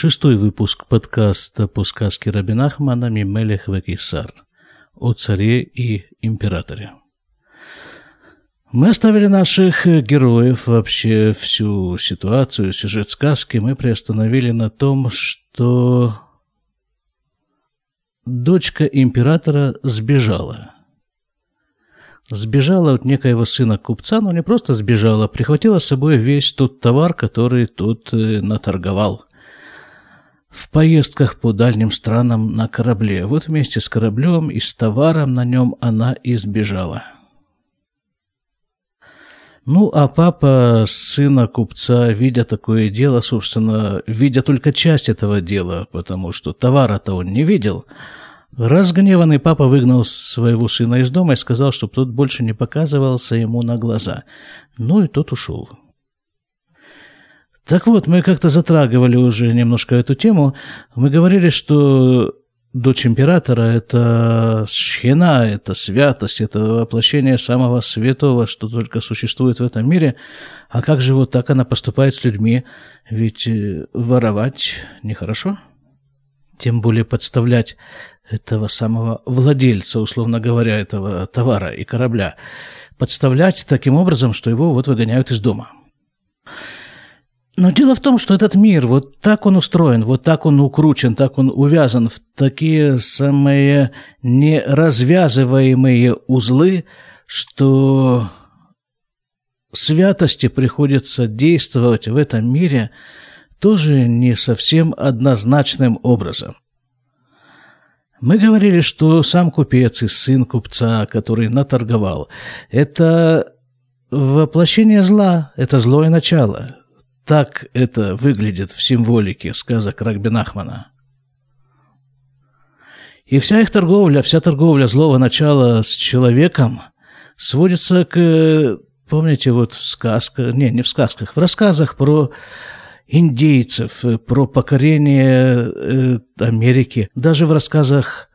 Шестой выпуск подкаста по сказке Рабинахмана «Мимелех Векисар» о царе и императоре. Мы оставили наших героев, вообще всю ситуацию, сюжет сказки мы приостановили на том, что дочка императора сбежала. Сбежала от некоего сына купца, но не просто сбежала, прихватила с собой весь тот товар, который тот э, наторговал – в поездках по дальним странам на корабле. Вот вместе с кораблем и с товаром на нем она избежала. Ну, а папа сына купца, видя такое дело, собственно, видя только часть этого дела, потому что товара-то он не видел, разгневанный папа выгнал своего сына из дома и сказал, чтобы тот больше не показывался ему на глаза. Ну и тот ушел. Так вот, мы как-то затрагивали уже немножко эту тему. Мы говорили, что дочь императора – это шхина, это святость, это воплощение самого святого, что только существует в этом мире. А как же вот так она поступает с людьми? Ведь э, воровать нехорошо. Тем более подставлять этого самого владельца, условно говоря, этого товара и корабля. Подставлять таким образом, что его вот выгоняют из дома. Но дело в том, что этот мир, вот так он устроен, вот так он укручен, так он увязан в такие самые неразвязываемые узлы, что святости приходится действовать в этом мире тоже не совсем однозначным образом. Мы говорили, что сам купец и сын купца, который наторговал, это воплощение зла, это злое начало – так это выглядит в символике сказок Рагбинахмана. И вся их торговля, вся торговля злого начала с человеком сводится к, помните, вот в сказках, не, не в сказках, в рассказах про индейцев, про покорение э, Америки, даже в рассказах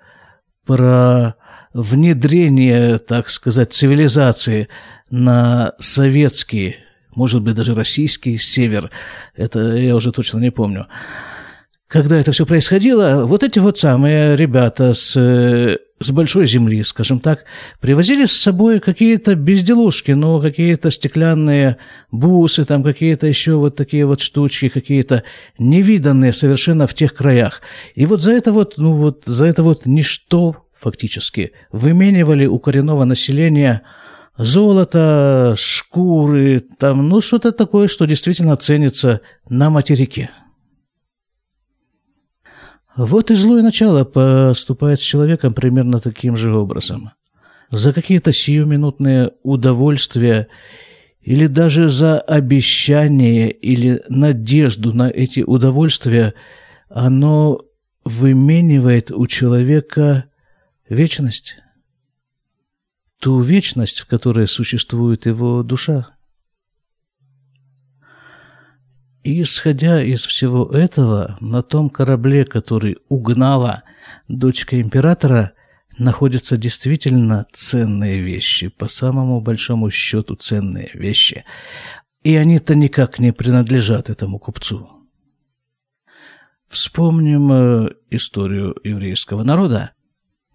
про внедрение, так сказать, цивилизации на советские может быть, даже российский север, это я уже точно не помню. Когда это все происходило, вот эти вот самые ребята с, с большой земли, скажем так, привозили с собой какие-то безделушки, ну, какие-то стеклянные бусы, там какие-то еще вот такие вот штучки, какие-то невиданные совершенно в тех краях. И вот за это вот, ну вот, за это вот ничто фактически выменивали у коренного населения – золото, шкуры, там, ну, что-то такое, что действительно ценится на материке. Вот и злое начало поступает с человеком примерно таким же образом. За какие-то сиюминутные удовольствия или даже за обещание или надежду на эти удовольствия оно выменивает у человека вечность ту вечность, в которой существует его душа. Исходя из всего этого, на том корабле, который угнала дочка императора, находятся действительно ценные вещи, по самому большому счету ценные вещи. И они-то никак не принадлежат этому купцу. Вспомним э, историю еврейского народа.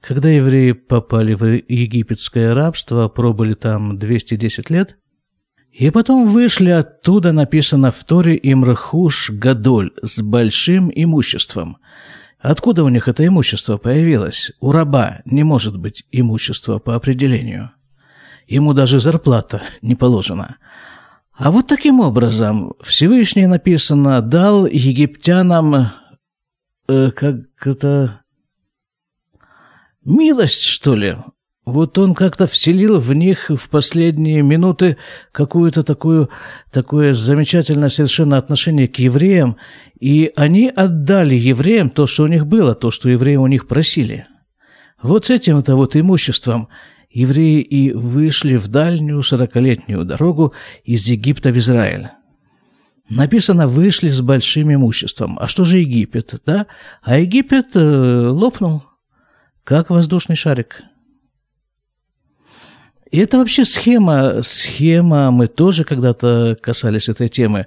Когда евреи попали в египетское рабство, пробыли там 210 лет, и потом вышли оттуда, написано в Торе Имрахуш Гадоль, с большим имуществом. Откуда у них это имущество появилось? У раба не может быть имущества по определению. Ему даже зарплата не положена. А вот таким образом Всевышний написано дал египтянам э, как это Милость, что ли? Вот он как-то вселил в них в последние минуты какую-то такую, такое замечательное совершенно отношение к евреям, и они отдали евреям то, что у них было, то, что евреи у них просили. Вот с этим-то вот имуществом евреи и вышли в дальнюю сорокалетнюю дорогу из Египта в Израиль. Написано, вышли с большим имуществом. А что же Египет, да? А Египет э, лопнул как воздушный шарик. И это вообще схема, схема, мы тоже когда-то касались этой темы.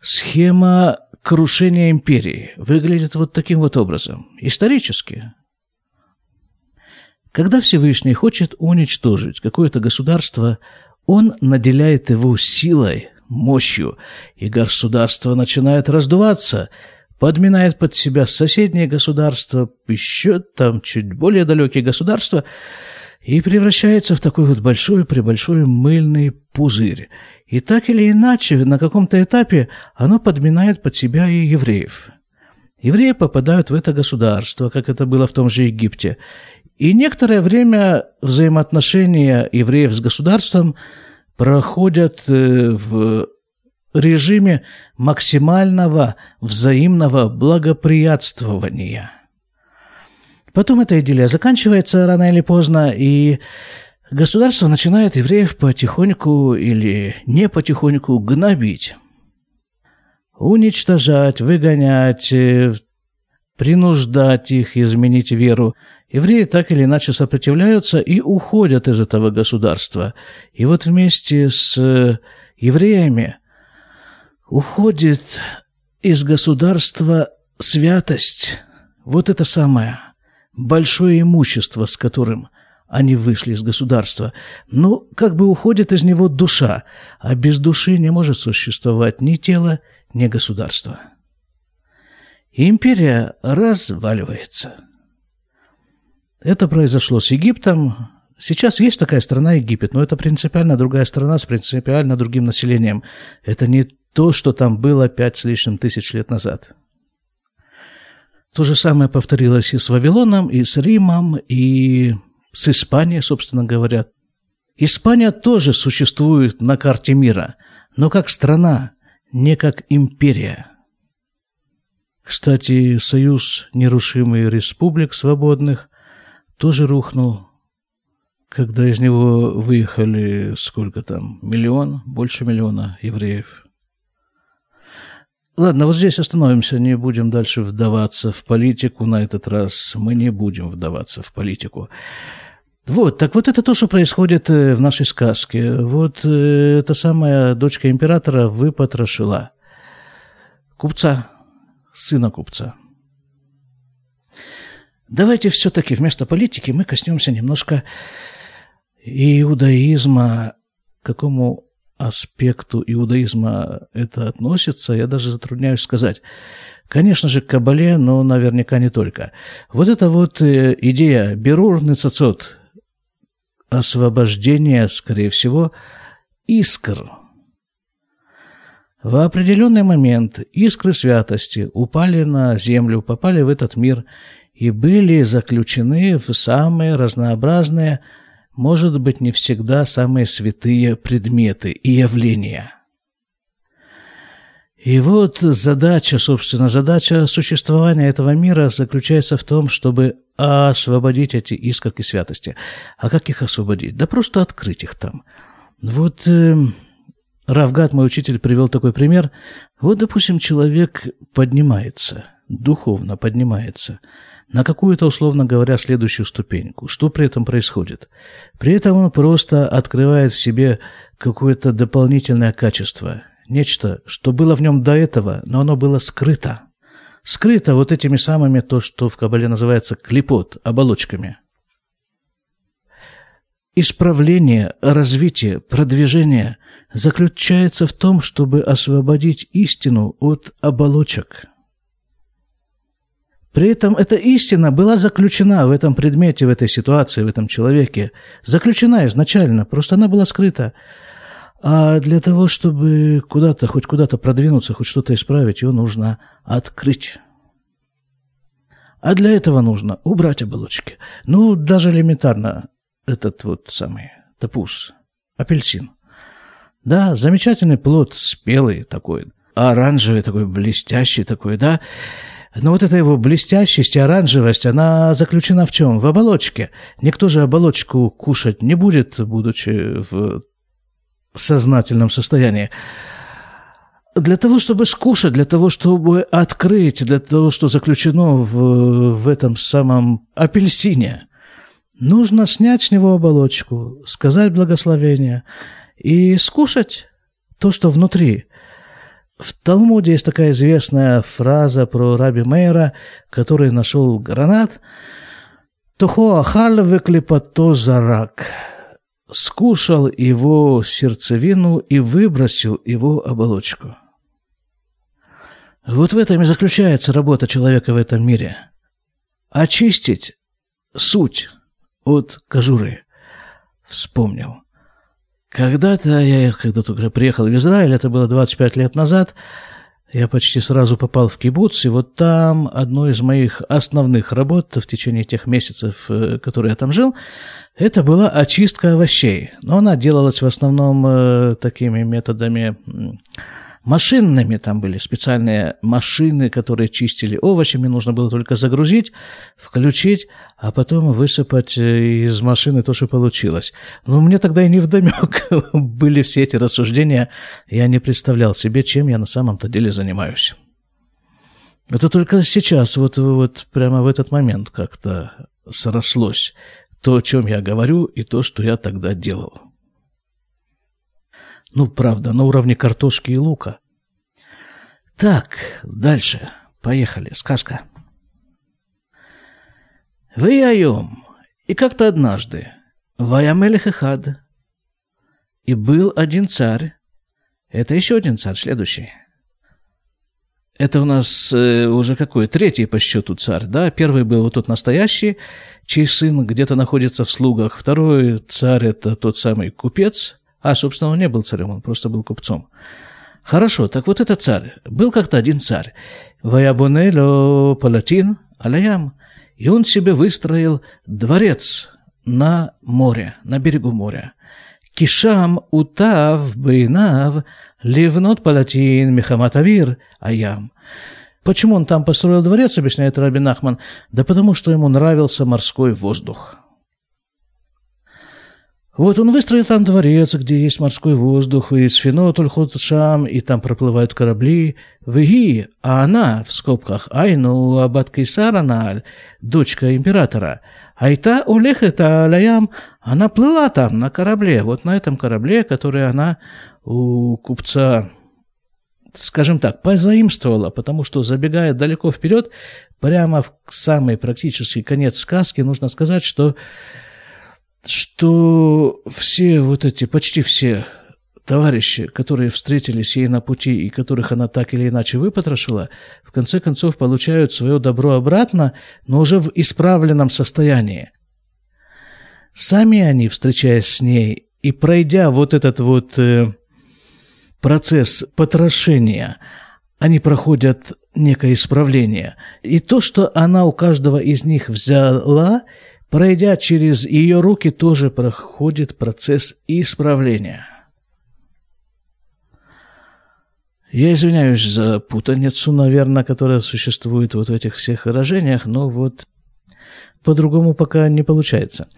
Схема крушения империи выглядит вот таким вот образом. Исторически. Когда Всевышний хочет уничтожить какое-то государство, он наделяет его силой, мощью, и государство начинает раздуваться, подминает под себя соседние государства, еще там чуть более далекие государства, и превращается в такой вот большой-пребольшой мыльный пузырь. И так или иначе, на каком-то этапе оно подминает под себя и евреев. Евреи попадают в это государство, как это было в том же Египте. И некоторое время взаимоотношения евреев с государством проходят э, в режиме максимального взаимного благоприятствования. Потом эта идиллия заканчивается рано или поздно, и государство начинает евреев потихоньку или не потихоньку гнобить, уничтожать, выгонять, э, принуждать их изменить веру. Евреи так или иначе сопротивляются и уходят из этого государства. И вот вместе с э, евреями уходит из государства святость. Вот это самое большое имущество, с которым они вышли из государства. Ну, как бы уходит из него душа, а без души не может существовать ни тело, ни государство. Империя разваливается. Это произошло с Египтом. Сейчас есть такая страна Египет, но это принципиально другая страна с принципиально другим населением. Это не то, что там было пять с лишним тысяч лет назад. То же самое повторилось и с Вавилоном, и с Римом, и с Испанией, собственно говоря. Испания тоже существует на карте мира, но как страна, не как империя. Кстати, союз нерушимых республик свободных тоже рухнул, когда из него выехали сколько там, миллион, больше миллиона евреев. Ладно, вот здесь остановимся, не будем дальше вдаваться в политику на этот раз. Мы не будем вдаваться в политику. Вот, так вот это то, что происходит э, в нашей сказке. Вот э, эта самая дочка императора выпотрошила купца, сына купца. Давайте все-таки вместо политики мы коснемся немножко иудаизма, какому аспекту иудаизма это относится, я даже затрудняюсь сказать. Конечно же, к Кабале, но наверняка не только. Вот эта вот э, идея Берур Нецацот, освобождение, скорее всего, искр. В определенный момент искры святости упали на землю, попали в этот мир и были заключены в самые разнообразные, может быть, не всегда самые святые предметы и явления. И вот задача, собственно, задача существования этого мира заключается в том, чтобы освободить эти искорки святости. А как их освободить? Да просто открыть их там. Вот э, Равгат, мой учитель, привел такой пример. Вот, допустим, человек поднимается, духовно поднимается – на какую-то, условно говоря, следующую ступеньку. Что при этом происходит? При этом он просто открывает в себе какое-то дополнительное качество, нечто, что было в нем до этого, но оно было скрыто. Скрыто вот этими самыми, то, что в Кабале называется клепот, оболочками. Исправление, развитие, продвижение заключается в том, чтобы освободить истину от оболочек – при этом эта истина была заключена в этом предмете, в этой ситуации, в этом человеке. Заключена изначально, просто она была скрыта. А для того, чтобы куда-то, хоть куда-то продвинуться, хоть что-то исправить, ее нужно открыть. А для этого нужно убрать оболочки. Ну, даже элементарно этот вот самый топуз, апельсин. Да, замечательный плод, спелый такой, оранжевый такой, блестящий такой, да. Но вот эта его блестящесть и оранжевость, она заключена в чем? В оболочке. Никто же оболочку кушать не будет, будучи в сознательном состоянии. Для того, чтобы скушать, для того, чтобы открыть, для того, что заключено в, в этом самом апельсине, нужно снять с него оболочку, сказать благословение и скушать то, что внутри – В Талмуде есть такая известная фраза про раби Мейра, который нашел гранат. «Тухо ахал выклепато зарак» скушал его сердцевину и выбросил его оболочку. Вот в этом и заключается работа человека в этом мире. Очистить суть от кожуры. Вспомнил. Когда-то я, когда только приехал в Израиль, это было 25 лет назад, я почти сразу попал в кибуц, и вот там одно из моих основных работ в течение тех месяцев, э, которые я там жил, это была очистка овощей. Но она делалась в основном э, такими методами машинными. Там были специальные машины, которые чистили овощи. Мне нужно было только загрузить, включить, а потом высыпать э, из машины то, что получилось. Но мне тогда и не вдомек были все эти рассуждения. Я не представлял себе, чем я на самом-то деле занимаюсь. Это только сейчас, вот, вот прямо в этот момент как-то срослось то, о чем я говорю, и то, что я тогда делал. Ну, правда, на уровне картошки и лука. Так, дальше. Поехали. Сказка. Вы айом, и как-то однажды, Ваямелех Эхад, и был один царь, это еще один царь, следующий. Это у нас э, уже какой? Третий по счету царь, да? Первый был вот тот настоящий, чей сын где-то находится в слугах. Второй царь – это тот самый купец, а, собственно, он не был царем, он просто был купцом. Хорошо, так вот это царь. Был как-то один царь. Ваябонело Палатин Алаям. И он себе выстроил дворец на море, на берегу моря. Кишам утав бейнав ливнот палатин мехаматавир аям. Почему он там построил дворец, объясняет Рабин Ахман? Да потому что ему нравился морской воздух. Вот он выстроил там дворец, где есть морской воздух, и сфино только шам, и там проплывают корабли. Веги, а она, в скобках, Айну Абат Кейсараналь, дочка императора, Айта улехета алаям, она плыла там на корабле, вот на этом корабле, который она у купца, скажем так, позаимствовала, потому что, забегая далеко вперед, прямо в самый практический конец сказки, нужно сказать, что что все вот эти, почти все товарищи, которые встретились ей на пути и которых она так или иначе выпотрошила, в конце концов получают свое добро обратно, но уже в исправленном состоянии. Сами они, встречаясь с ней и пройдя вот этот вот э, процесс потрошения, они проходят некое исправление. И то, что она у каждого из них взяла – Пройдя через ее руки, тоже проходит процесс исправления. Я извиняюсь за путаницу, наверное, которая существует вот в этих всех выражениях, но вот по-другому пока не получается.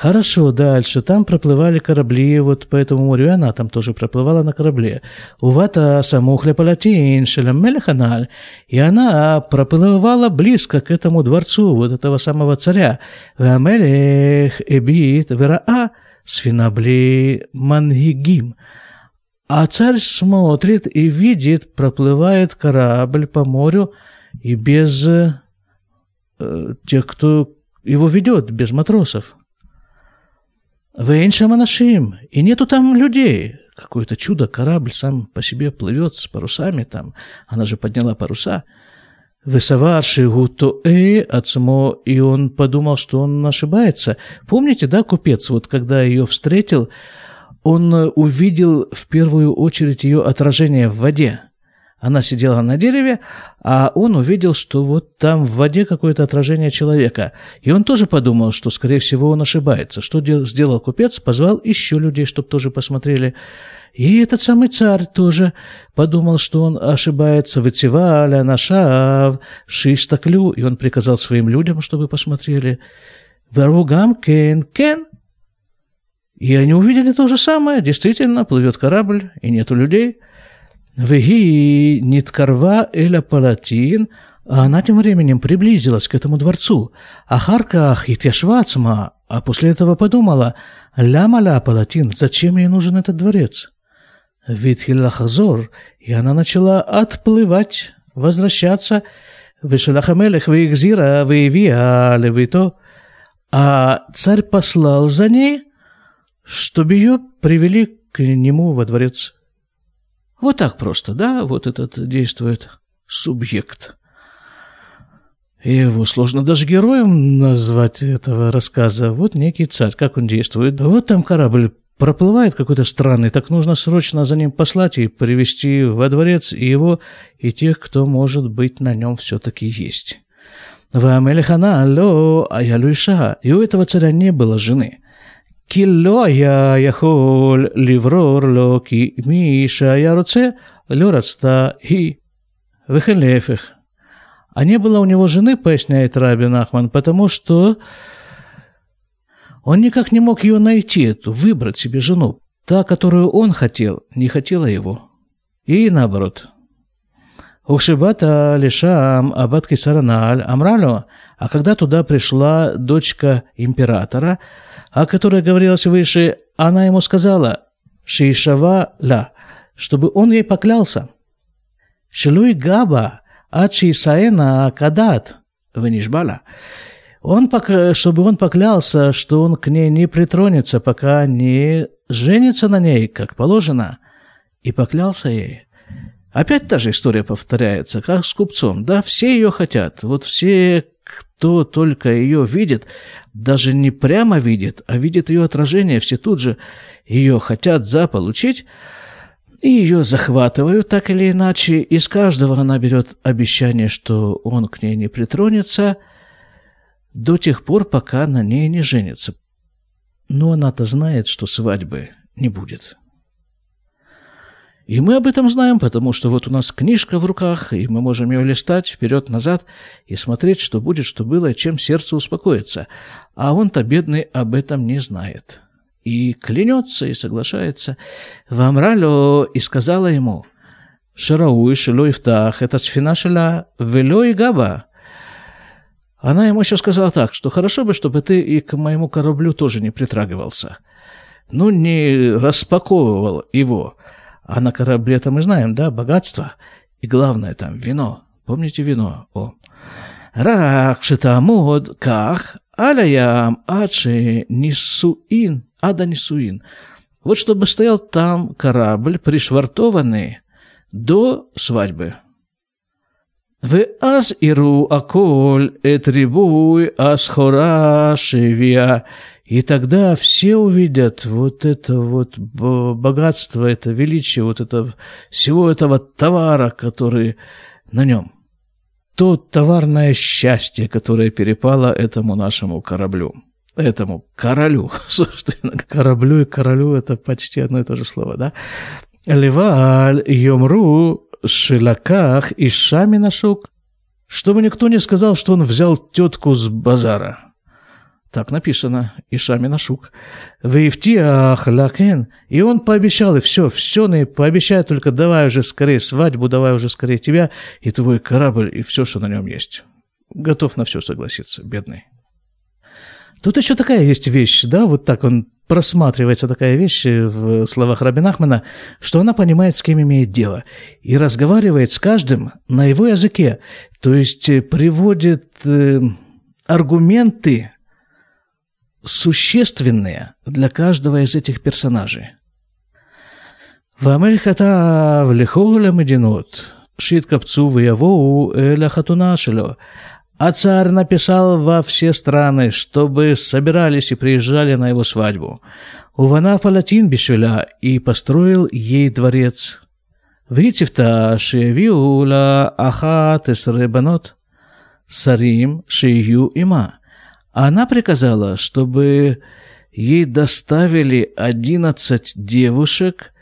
Хорошо, дальше. Там проплывали корабли, вот по этому морю, и она там тоже проплывала на корабле. Увата самухля палатин шелемелеханаль, и она проплывала близко к этому дворцу вот этого самого царя. Вамелех эбит вераа сфинабли мангигим. А царь смотрит и видит, проплывает корабль по морю, и без э, тех, кто его ведет, без матросов. Вейншам анашим, и нету там людей. Какое-то чудо, корабль сам по себе плывет с парусами там. Она же подняла паруса. Высовавший гуто э отсмо, и он подумал, что он ошибается. Помните, да, купец, вот когда ее встретил, он увидел в первую очередь ее отражение в воде. Она сидела на дереве, а он увидел, что вот там в воде какое-то отражение человека. И он тоже подумал, что, скорее всего, он ошибается. Что сделал купец? Позвал еще людей, чтобы тоже посмотрели. И этот самый царь тоже подумал, что он ошибается. Вытиваля, нашав, шистаклю. И он приказал своим людям, чтобы посмотрели. Варугам кен кен. И они увидели то же самое. Действительно, плывет корабль, и нету людей – Веги ниткарва эля палатин, а она тем временем приблизилась к этому дворцу. А Харках и Тяшвацма, а после этого подумала, ля-маля палатин, зачем ей нужен этот дворец? Витхилахазор, и она начала отплывать, возвращаться. Вишелахамелех виихзира виевия левито. А царь послал за ней, чтобы ее привели к нему во дворец. Вот так просто, да, вот этот действует субъект. И его сложно даже героем назвать этого рассказа. Вот некий царь, как он действует. Вот там корабль проплывает какой-то странный, так нужно срочно за ним послать и привести во дворец и его, и тех, кто, может быть, на нем все-таки есть. Вамелехана алло аялуиша, и у этого царя не было жены. Килло я яхоль ливрор ло ки миша я руце лё и вехелефех. А не было у него жены, поясняет Рабин Ахман, потому что он никак не мог ее найти, эту, выбрать себе жену. Та, которую он хотел, не хотела его. И наоборот. Ухшибата лишам абатки сараналь амралю, а когда туда пришла дочка императора, о которой говорилось выше, она ему сказала «Шишава ла», чтобы он ей поклялся. «Шилуй габа, ачи саэна кадат», вынишбала. Он, чтобы он поклялся, что он к ней не притронется, пока не женится на ней, как положено, и поклялся ей. Опять та же история повторяется, как с купцом. Да, все ее хотят. Вот все, кто только ее видит, даже не прямо видит, а видит ее отражение, все тут же ее хотят заполучить, и ее захватывают так или иначе. Из каждого она берет обещание, что он к ней не притронется – до тех пор, пока на ней не женится. Но она-то знает, что свадьбы не будет. И мы об этом знаем, потому что вот у нас книжка в руках, и мы можем ее листать вперед-назад и смотреть, что будет, что было, чем сердце успокоится. А он-то, бедный, об этом не знает. И клянется, и соглашается. Вамралю и сказала ему, «Шарауи шило ифтах, это сфина вело и габа». Она ему еще сказала так, что хорошо бы, чтобы ты и к моему кораблю тоже не притрагивался. Ну, не распаковывал его. А на корабле-то мы знаем, да, богатство. И главное там вино. Помните вино? О. Ракшитамуд ках аляям ачи нисуин, ада нисуин. Вот чтобы стоял там корабль, пришвартованный до свадьбы. В аз иру аколь этрибуй асхора шевия и тогда все увидят вот это вот богатство, это величие, вот это всего этого товара, который на нем. То товарное счастье, которое перепало этому нашему кораблю. Этому королю. Собственно, кораблю и королю это почти одно и то же слово, да? Леваль йомру шелаках и шами нашук, чтобы никто не сказал, что он взял тетку с базара. Так написано, Ишами Нашук. Вейфтиах лакен. И он пообещал, и все, все на пообещай, только давай уже скорее свадьбу, давай уже скорее тебя и твой корабль, и все, что на нем есть. Готов на все согласиться, бедный. Тут еще такая есть вещь, да, вот так он просматривается такая вещь в словах Рабин Ахмана, что она понимает, с кем имеет дело, и разговаривает с каждым на его языке, то есть э, приводит э, аргументы существенные для каждого из этих персонажей. ואמר в לכל המדינות שיתקבצו ויבואו אל החתונה שלו а царь написал во все страны, чтобы собирались и приезжали на его свадьбу. Увана палатин бишвеля и построил ей дворец. Витивта шевиула ахат эсребанот сарим шию има. Она приказала, чтобы ей доставили одиннадцать девушек,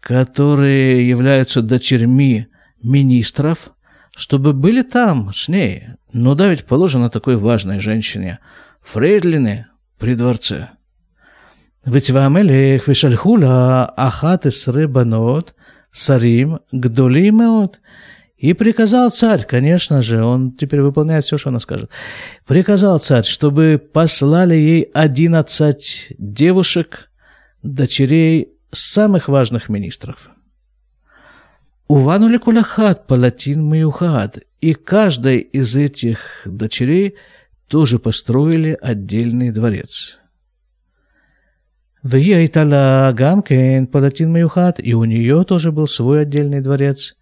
которые являются дочерьми министров, чтобы были там с ней. Ну да, ведь положено такой важной женщине. Фрейдлины при дворце. Ведь המלך ושלחו לה אחת עשרה בנות, שרים גדולים מאוד. и приказал царь, конечно же, он теперь выполняет все, что она скажет. Приказал царь, чтобы послали ей одиннадцать девушек, дочерей самых важных министров. Уванули куляхат палатин маюхат, и каждой из этих дочерей тоже построили отдельный дворец. В Айтала Гамкен палатин маюхат, и у нее тоже был свой отдельный дворец.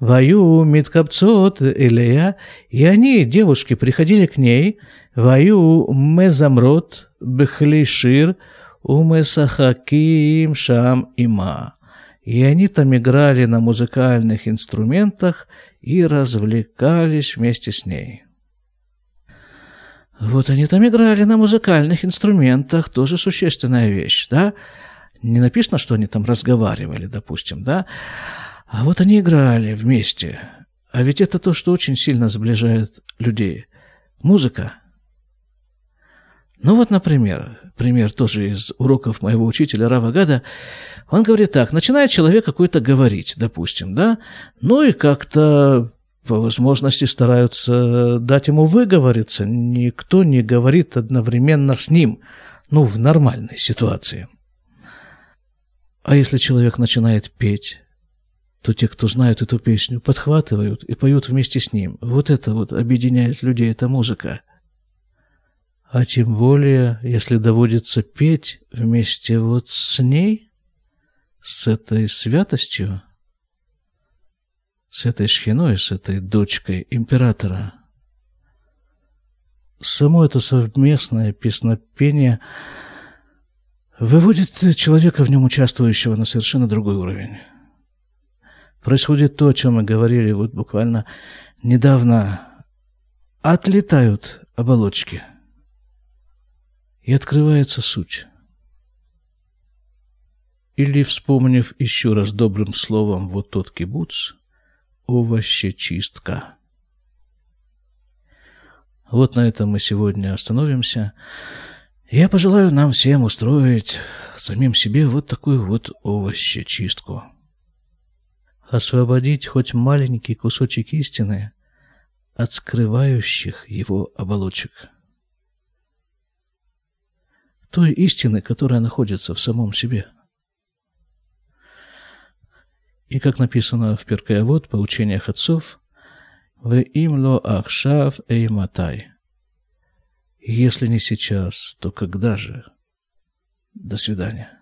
Ваю Миткапцот Элея, и они, девушки, приходили к ней, Ваю Мезамрот Бехлишир Умесахаким Шам Има. И они там играли на музыкальных инструментах и развлекались вместе с ней. Вот они там играли на музыкальных инструментах, тоже существенная вещь, да? Не написано, что они там разговаривали, допустим, да? А вот они играли вместе. А ведь это то, что очень сильно сближает людей. Музыка. Ну вот, например, пример тоже из уроков моего учителя Рава Гада. Он говорит так, начинает человек какой-то говорить, допустим, да, ну и как-то по возможности стараются дать ему выговориться. Никто не говорит одновременно с ним, ну, в нормальной ситуации. А если человек начинает петь, то те, кто знают эту песню, подхватывают и поют вместе с ним. Вот это вот объединяет людей, эта музыка. А тем более, если доводится петь вместе вот с ней, с этой святостью, с этой шхиной, с этой дочкой императора. Само это совместное песнопение выводит человека в нем участвующего на совершенно другой уровень происходит то, о чем мы говорили вот буквально недавно. Отлетают оболочки, и открывается суть. Или, вспомнив еще раз добрым словом вот тот кибуц, овощечистка. Вот на этом мы сегодня остановимся. Я пожелаю нам всем устроить самим себе вот такую вот овощечистку освободить хоть маленький кусочек истины от скрывающих его оболочек. Той истины, которая находится в самом себе. И как написано в Перкаявод по учениях отцов, «В имло ахшав эйматай». Если не сейчас, то когда же? До свидания.